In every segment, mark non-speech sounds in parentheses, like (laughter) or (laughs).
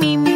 me, me,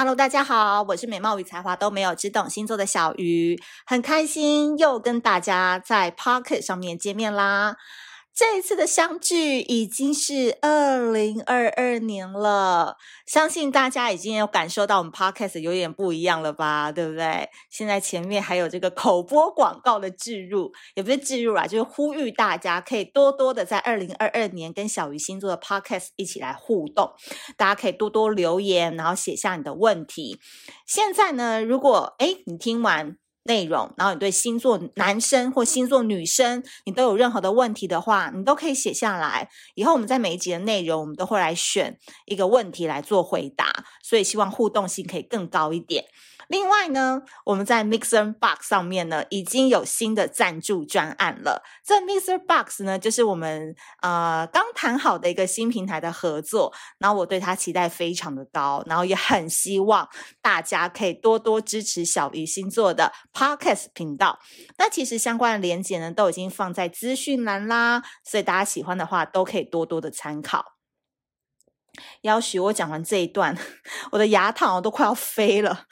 Hello，大家好，我是美貌与才华都没有，只懂星座的小鱼，很开心又跟大家在 Pocket 上面见面啦。这一次的相聚已经是二零二二年了，相信大家已经有感受到我们 Podcast 有点不一样了吧，对不对？现在前面还有这个口播广告的置入，也不是置入啊，就是呼吁大家可以多多的在二零二二年跟小鱼星座的 Podcast 一起来互动，大家可以多多留言，然后写下你的问题。现在呢，如果诶你听完。内容，然后你对星座男生或星座女生，你都有任何的问题的话，你都可以写下来。以后我们在每一集的内容，我们都会来选一个问题来做回答，所以希望互动性可以更高一点。另外呢，我们在 Mixer Box 上面呢，已经有新的赞助专案了。这 Mixer Box 呢，就是我们呃刚谈好的一个新平台的合作，然后我对它期待非常的高，然后也很希望大家可以多多支持小鱼星座的 Podcast 频道。那其实相关的连接呢，都已经放在资讯栏啦，所以大家喜欢的话，都可以多多的参考。要许我讲完这一段，(laughs) 我的牙套都快要飞了。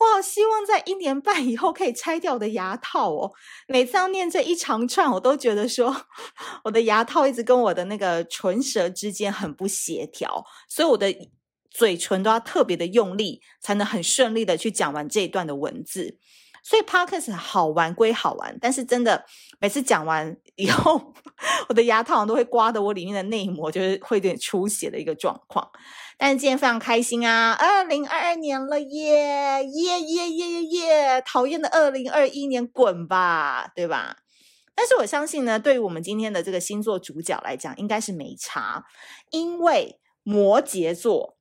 我好希望在一年半以后可以拆掉我的牙套哦。每次要念这一长串，我都觉得说 (laughs) 我的牙套一直跟我的那个唇舌之间很不协调，所以我的嘴唇都要特别的用力，才能很顺利的去讲完这一段的文字。所以 Podcast 好玩归好玩，但是真的每次讲完以后，(laughs) 我的牙套都会刮得我里面的内膜就是会有点出血的一个状况。但是今天非常开心啊，二零二二年了耶耶耶耶耶耶！讨厌的二零二一年滚吧，对吧？但是我相信呢，对于我们今天的这个星座主角来讲，应该是没差，因为摩羯座。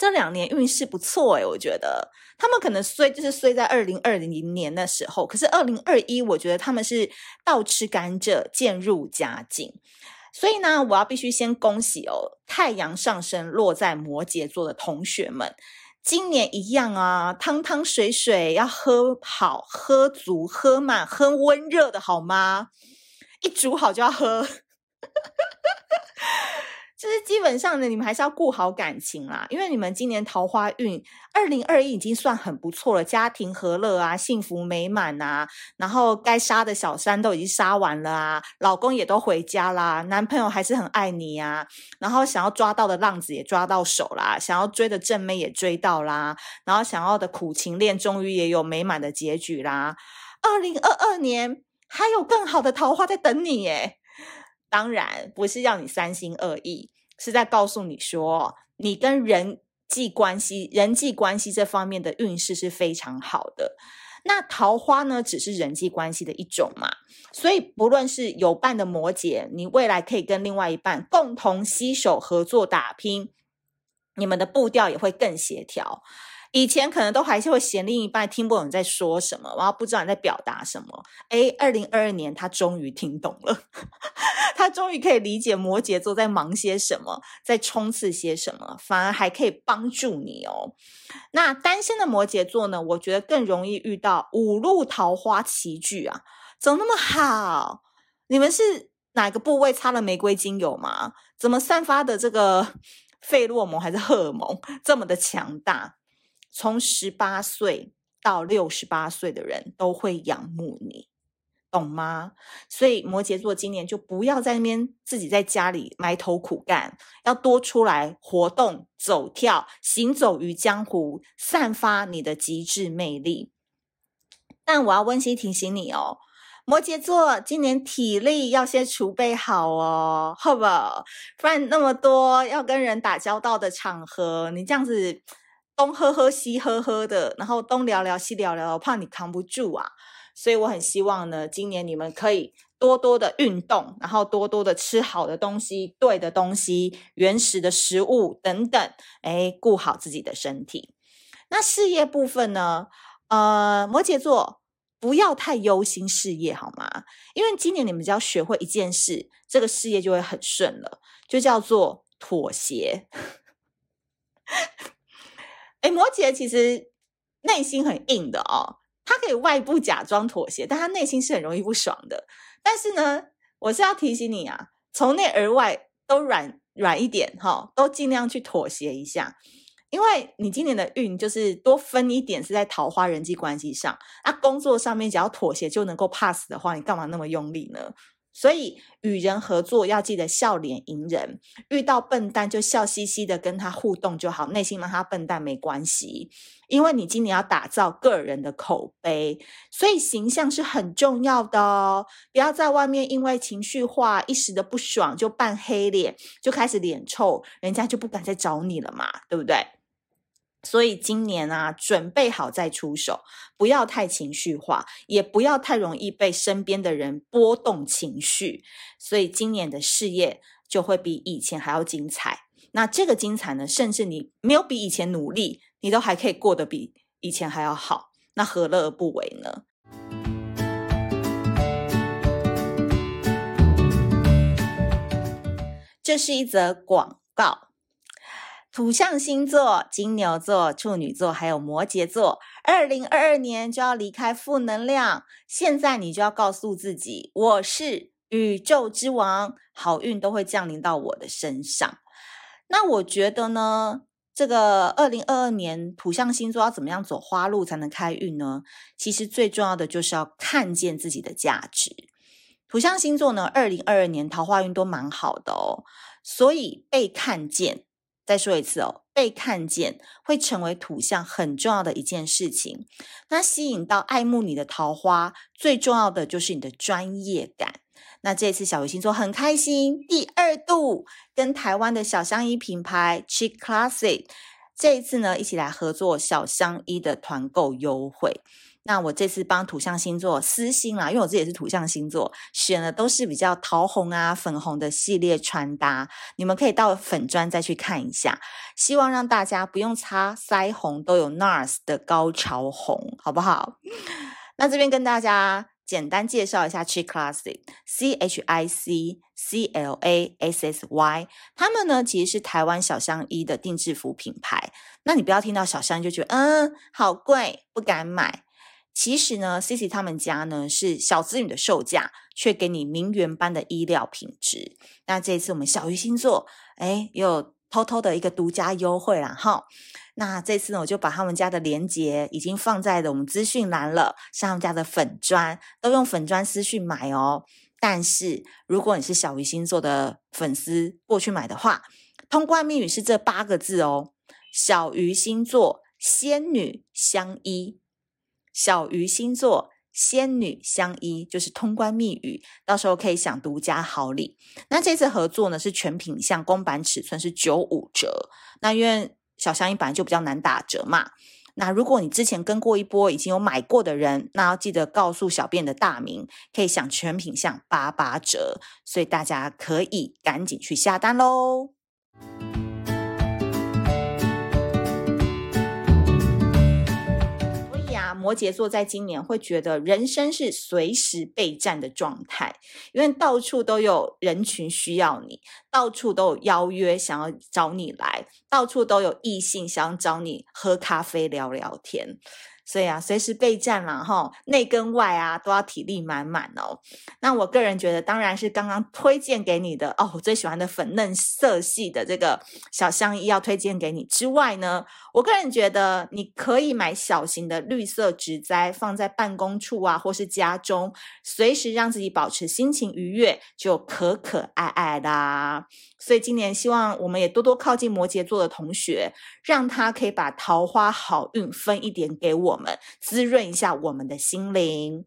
这两年运势不错诶，我觉得他们可能衰就是衰在二零二零年的时候，可是二零二一我觉得他们是倒吃甘蔗，渐入佳境。所以呢，我要必须先恭喜哦，太阳上升落在摩羯座的同学们，今年一样啊，汤汤水水要喝好、喝足、喝满、喝温热的好吗？一煮好就要喝。基本上呢，你们还是要顾好感情啦，因为你们今年桃花运二零二一已经算很不错了，家庭和乐啊，幸福美满啊，然后该杀的小三都已经杀完了啊，老公也都回家啦，男朋友还是很爱你啊，然后想要抓到的浪子也抓到手啦，想要追的正妹也追到啦，然后想要的苦情恋终于也有美满的结局啦，二零二二年还有更好的桃花在等你耶。当然不是要你三心二意，是在告诉你说，你跟人际关系、人际关系这方面的运势是非常好的。那桃花呢，只是人际关系的一种嘛，所以不论是有伴的摩羯，你未来可以跟另外一半共同携手合作打拼，你们的步调也会更协调。以前可能都还是会嫌另一半听不懂你在说什么，然后不知道你在表达什么。诶，二零二二年他终于听懂了，(laughs) 他终于可以理解摩羯座在忙些什么，在冲刺些什么，反而还可以帮助你哦。那单身的摩羯座呢？我觉得更容易遇到五路桃花齐聚啊，怎么那么好？你们是哪个部位擦了玫瑰精油吗？怎么散发的这个 (laughs) 费洛蒙还是荷尔蒙这么的强大？从十八岁到六十八岁的人都会仰慕你，懂吗？所以摩羯座今年就不要在那边自己在家里埋头苦干，要多出来活动、走跳、行走于江湖，散发你的极致魅力。但我要温馨提醒你哦，摩羯座今年体力要先储备好哦，好不好？不然那么多要跟人打交道的场合，你这样子。东喝喝西喝喝的，然后东聊聊西聊聊，我怕你扛不住啊。所以我很希望呢，今年你们可以多多的运动，然后多多的吃好的东西、对的东西、原始的食物等等，哎，顾好自己的身体。那事业部分呢？呃，摩羯座不要太忧心事业好吗？因为今年你们只要学会一件事，这个事业就会很顺了，就叫做妥协。哎，摩羯其实内心很硬的哦。他可以外部假装妥协，但他内心是很容易不爽的。但是呢，我是要提醒你啊，从内而外都软软一点哈，都尽量去妥协一下。因为你今年的运就是多分一点是在桃花人际关系上，那工作上面只要妥协就能够 pass 的话，你干嘛那么用力呢？所以与人合作要记得笑脸迎人，遇到笨蛋就笑嘻嘻的跟他互动就好，内心骂他笨蛋没关系，因为你今年要打造个人的口碑，所以形象是很重要的哦。不要在外面因为情绪化一时的不爽就扮黑脸，就开始脸臭，人家就不敢再找你了嘛，对不对？所以今年啊，准备好再出手，不要太情绪化，也不要太容易被身边的人波动情绪。所以今年的事业就会比以前还要精彩。那这个精彩呢，甚至你没有比以前努力，你都还可以过得比以前还要好。那何乐而不为呢？这是一则广告。土象星座：金牛座、处女座，还有摩羯座。二零二二年就要离开负能量，现在你就要告诉自己：我是宇宙之王，好运都会降临到我的身上。那我觉得呢，这个二零二二年土象星座要怎么样走花路才能开运呢？其实最重要的就是要看见自己的价值。土象星座呢，二零二二年桃花运都蛮好的哦，所以被看见。再说一次哦，被看见会成为土象很重要的一件事情。那吸引到爱慕你的桃花，最重要的就是你的专业感。那这次小鱼星座很开心，第二度跟台湾的小香衣品牌 Chic Classic 这一次呢，一起来合作小香衣的团购优惠。那我这次帮土象星座私心啦，因为我自己也是土象星座，选的都是比较桃红啊、粉红的系列穿搭，你们可以到粉专再去看一下。希望让大家不用擦腮红，都有 NARS 的高潮红，好不好？(laughs) 那这边跟大家简单介绍一下 Chic Classic，C H I C C L A S S Y，他们呢其实是台湾小香衣的定制服品牌。那你不要听到小香衣就觉得嗯好贵，不敢买。其实呢，Cici 他们家呢是小资女的售价，却给你名媛般的衣料品质。那这一次我们小鱼星座，哎，又偷偷的一个独家优惠啦哈。那这次呢，我就把他们家的链接已经放在了我们资讯栏了，是他们家的粉专，都用粉专私讯买哦。但是如果你是小鱼星座的粉丝过去买的话，通关密语是这八个字哦：小鱼星座仙女相依。小鱼星座仙女相依，就是通关密语，到时候可以享独家好礼。那这次合作呢，是全品项公版尺寸是九五折。那因为小香衣本来就比较难打折嘛。那如果你之前跟过一波已经有买过的人，那要记得告诉小编的大名，可以享全品项八八折。所以大家可以赶紧去下单喽。摩羯座在今年会觉得人生是随时备战的状态，因为到处都有人群需要你，到处都有邀约想要找你来，到处都有异性想要找你喝咖啡聊聊天。所以啊，随时备战啦，哈，内跟外啊都要体力满满哦。那我个人觉得，当然是刚刚推荐给你的哦，我最喜欢的粉嫩色系的这个小香衣要推荐给你之外呢，我个人觉得你可以买小型的绿色植栽放在办公处啊，或是家中，随时让自己保持心情愉悦，就可可爱爱啦。所以今年希望我们也多多靠近摩羯座的同学，让他可以把桃花好运分一点给我们，滋润一下我们的心灵。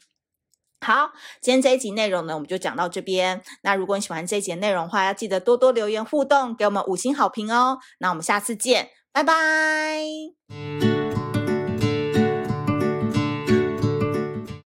好，今天这一集内容呢，我们就讲到这边。那如果你喜欢这一节内容的话，要记得多多留言互动，给我们五星好评哦。那我们下次见，拜拜。